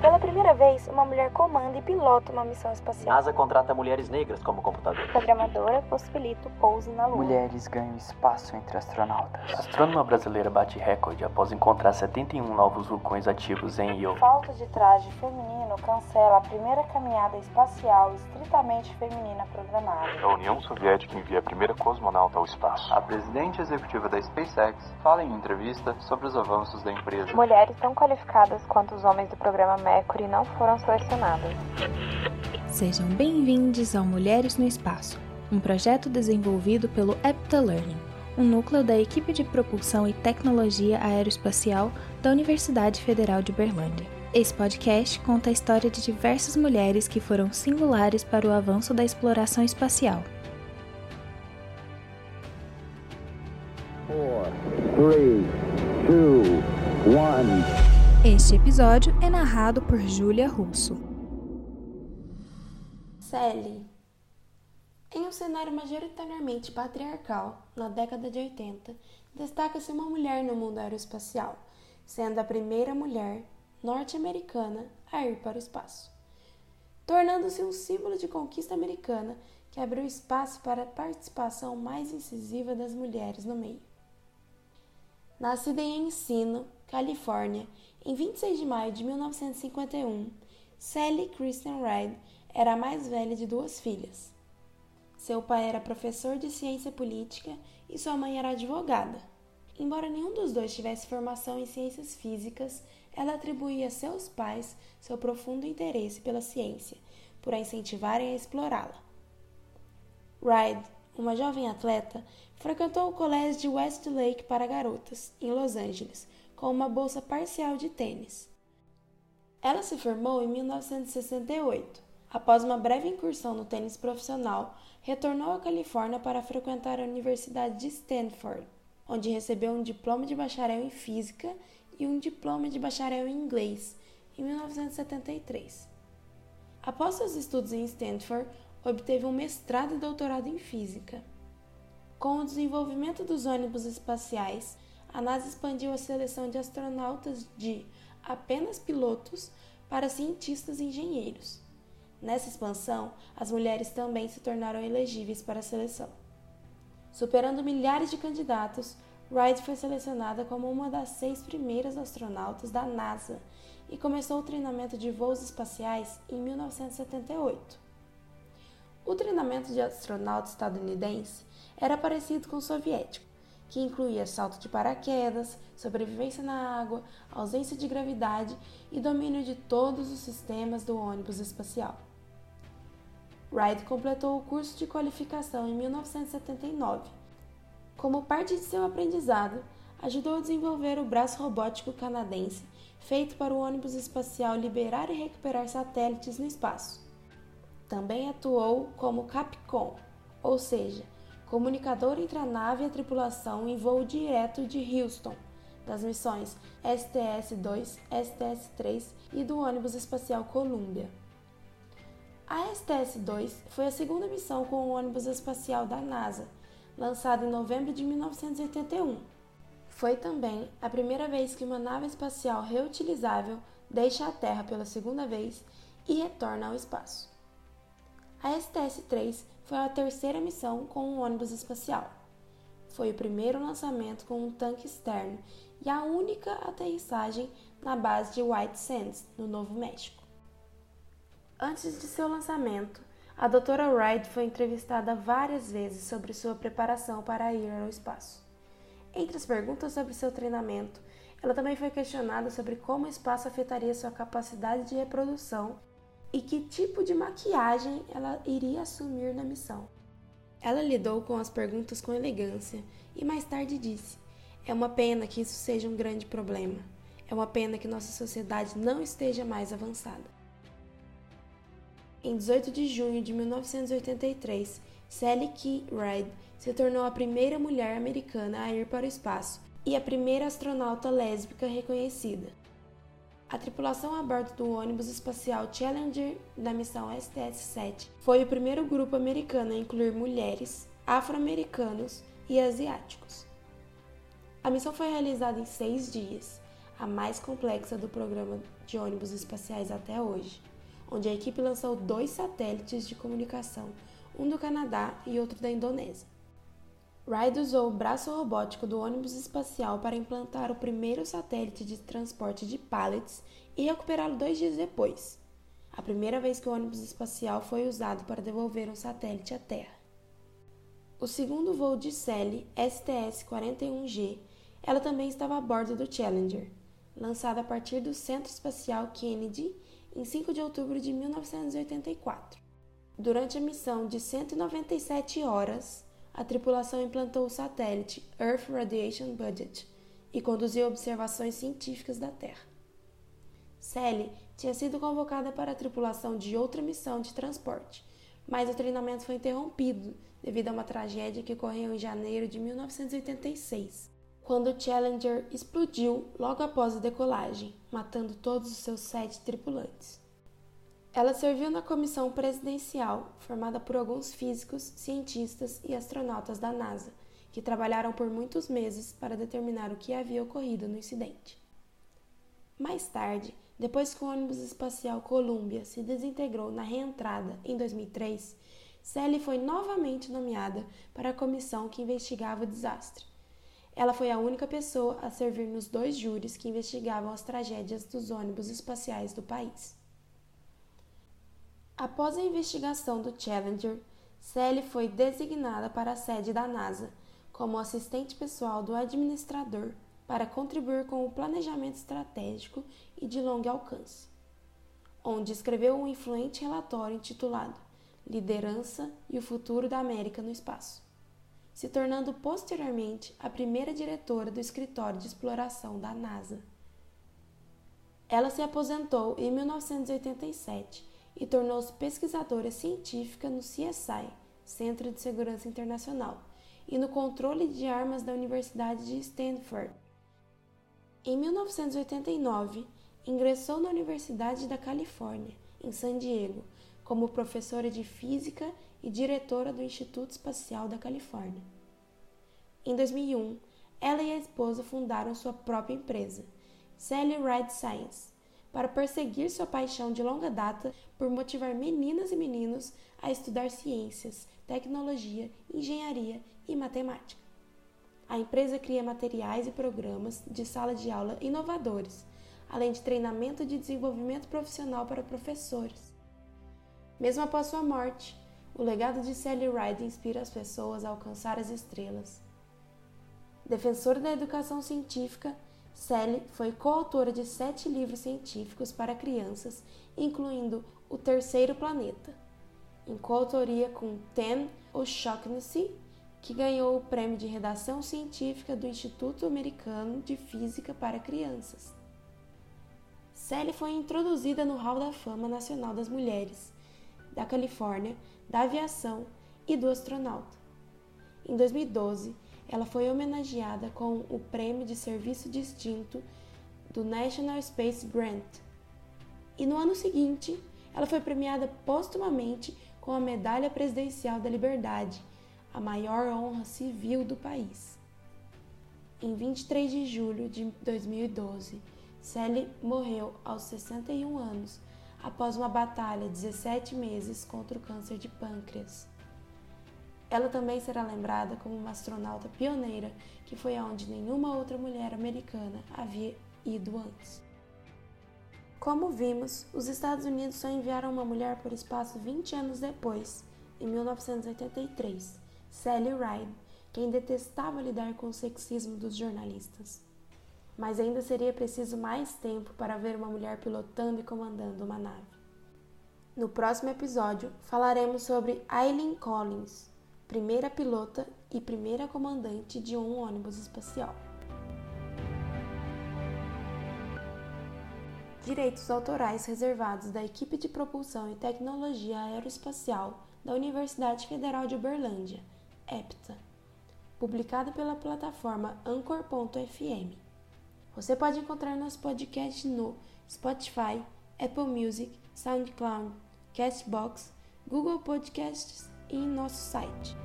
Pela primeira vez, uma mulher comanda e pilota uma missão espacial. NASA contrata mulheres negras como computador. Programadora possibilita o pouso na Lua. Mulheres ganham espaço entre astronautas. A astrônoma brasileira bate recorde após encontrar 71 novos vulcões ativos em Io. Falta de traje feminino cancela a primeira caminhada espacial estritamente feminina programada. A União Soviética envia a primeira cosmonauta ao espaço. A presidente executiva da SpaceX fala em entrevista sobre os avanços da empresa. Mulheres tão qualificadas quanto os homens do programa Mercury não foram selecionadas. Sejam bem-vindos ao Mulheres no Espaço, um projeto desenvolvido pelo Epta Learning, um núcleo da equipe de propulsão e tecnologia aeroespacial da Universidade Federal de Berlândia. Esse podcast conta a história de diversas mulheres que foram singulares para o avanço da exploração espacial. Four, three, two, one. Este episódio é narrado por Júlia Russo. Sally. Em um cenário majoritariamente patriarcal, na década de 80, destaca-se uma mulher no mundo aeroespacial, sendo a primeira mulher norte-americana a ir para o espaço, tornando-se um símbolo de conquista americana que abriu espaço para a participação mais incisiva das mulheres no meio. Nascida em Encino, Califórnia, em 26 de maio de 1951, Sally Kristen Reid era a mais velha de duas filhas. Seu pai era professor de ciência política e sua mãe era advogada. Embora nenhum dos dois tivesse formação em ciências físicas, ela atribuía a seus pais seu profundo interesse pela ciência, por a incentivarem a explorá-la. Reid, uma jovem atleta, frequentou o colégio de Westlake para garotas, em Los Angeles, com uma bolsa parcial de tênis. Ela se formou em 1968. Após uma breve incursão no tênis profissional, retornou à Califórnia para frequentar a Universidade de Stanford, onde recebeu um diploma de bacharel em física e um diploma de bacharel em inglês em 1973. Após seus estudos em Stanford, obteve um mestrado e doutorado em física. Com o desenvolvimento dos ônibus espaciais, a NASA expandiu a seleção de astronautas de apenas pilotos para cientistas e engenheiros. Nessa expansão, as mulheres também se tornaram elegíveis para a seleção. Superando milhares de candidatos, Wright foi selecionada como uma das seis primeiras astronautas da NASA e começou o treinamento de voos espaciais em 1978. O treinamento de astronauta estadunidense era parecido com o soviético, que incluía salto de paraquedas, sobrevivência na água, ausência de gravidade e domínio de todos os sistemas do ônibus espacial. Wright completou o curso de qualificação em 1979. Como parte de seu aprendizado, ajudou a desenvolver o braço robótico canadense feito para o ônibus espacial liberar e recuperar satélites no espaço. Também atuou como Capcom, ou seja, comunicador entre a nave e a tripulação em voo direto de Houston, das missões STS-2, STS-3 e do ônibus espacial Columbia. A STS-2 foi a segunda missão com o ônibus espacial da NASA, lançado em novembro de 1981. Foi também a primeira vez que uma nave espacial reutilizável deixa a Terra pela segunda vez e retorna ao espaço. A STS-3 foi a terceira missão com um ônibus espacial. Foi o primeiro lançamento com um tanque externo e a única aterrissagem na base de White Sands, no Novo México. Antes de seu lançamento, a Dra. Wright foi entrevistada várias vezes sobre sua preparação para ir ao espaço. Entre as perguntas sobre seu treinamento, ela também foi questionada sobre como o espaço afetaria sua capacidade de reprodução e que tipo de maquiagem ela iria assumir na missão. Ela lidou com as perguntas com elegância e mais tarde disse: É uma pena que isso seja um grande problema. É uma pena que nossa sociedade não esteja mais avançada. Em 18 de junho de 1983, Sally Key Ride se tornou a primeira mulher americana a ir para o espaço e a primeira astronauta lésbica reconhecida. A tripulação a bordo do ônibus espacial Challenger da missão STS-7 foi o primeiro grupo americano a incluir mulheres, afro-americanos e asiáticos. A missão foi realizada em seis dias. a mais complexa do programa de ônibus espaciais até hoje, onde a equipe lançou dois satélites de comunicação, um do Canadá e outro da Indonésia. Ride usou o braço robótico do ônibus espacial para implantar o primeiro satélite de transporte de pallets e recuperá-lo dois dias depois, a primeira vez que o ônibus espacial foi usado para devolver um satélite à Terra. O segundo voo de Sally, STS-41G, ela também estava a bordo do Challenger, lançado a partir do Centro Espacial Kennedy em 5 de outubro de 1984. Durante a missão de 197 horas, a tripulação implantou o satélite Earth Radiation Budget e conduziu observações científicas da Terra. Sally tinha sido convocada para a tripulação de outra missão de transporte, mas o treinamento foi interrompido devido a uma tragédia que ocorreu em janeiro de 1986, quando o Challenger explodiu logo após a decolagem, matando todos os seus sete tripulantes. Ela serviu na comissão presidencial, formada por alguns físicos, cientistas e astronautas da NASA, que trabalharam por muitos meses para determinar o que havia ocorrido no incidente. Mais tarde, depois que o ônibus espacial Columbia se desintegrou na reentrada em 2003, Sally foi novamente nomeada para a comissão que investigava o desastre. Ela foi a única pessoa a servir nos dois júris que investigavam as tragédias dos ônibus espaciais do país. Após a investigação do Challenger, Sally foi designada para a sede da NASA como assistente pessoal do administrador para contribuir com o planejamento estratégico e de longo alcance, onde escreveu um influente relatório intitulado Liderança e o Futuro da América no Espaço, se tornando posteriormente a primeira diretora do escritório de exploração da NASA. Ela se aposentou em 1987 e tornou-se pesquisadora científica no CSI, Centro de Segurança Internacional, e no controle de armas da Universidade de Stanford. Em 1989, ingressou na Universidade da Califórnia, em San Diego, como professora de física e diretora do Instituto Espacial da Califórnia. Em 2001, ela e a esposa fundaram sua própria empresa, Sally Ride Science, para perseguir sua paixão de longa data por motivar meninas e meninos a estudar ciências, tecnologia, engenharia e matemática. A empresa cria materiais e programas de sala de aula inovadores, além de treinamento de desenvolvimento profissional para professores. Mesmo após sua morte, o legado de Sally Ride inspira as pessoas a alcançar as estrelas. Defensora da educação científica, Sally foi coautora de sete livros científicos para crianças, incluindo O Terceiro Planeta, em coautoria com Ten O'Shaughnessy, que ganhou o prêmio de redação científica do Instituto Americano de Física para Crianças. Sally foi introduzida no Hall da Fama Nacional das Mulheres, da Califórnia, da Aviação e do Astronauta. Em 2012, ela foi homenageada com o Prêmio de Serviço Distinto do National Space Grant. E no ano seguinte, ela foi premiada postumamente com a Medalha Presidencial da Liberdade, a maior honra civil do país. Em 23 de julho de 2012, Sally morreu aos 61 anos após uma batalha de 17 meses contra o câncer de pâncreas. Ela também será lembrada como uma astronauta pioneira que foi aonde nenhuma outra mulher americana havia ido antes. Como vimos, os Estados Unidos só enviaram uma mulher por espaço 20 anos depois, em 1983, Sally Ride, quem detestava lidar com o sexismo dos jornalistas. Mas ainda seria preciso mais tempo para ver uma mulher pilotando e comandando uma nave. No próximo episódio, falaremos sobre Eileen Collins, primeira pilota e primeira comandante de um ônibus espacial. Direitos autorais reservados da equipe de propulsão e tecnologia aeroespacial da Universidade Federal de Uberlândia, EPTA, publicado pela plataforma Anchor.fm. Você pode encontrar nosso podcast no Spotify, Apple Music, SoundCloud, Castbox, Google Podcasts em nosso site.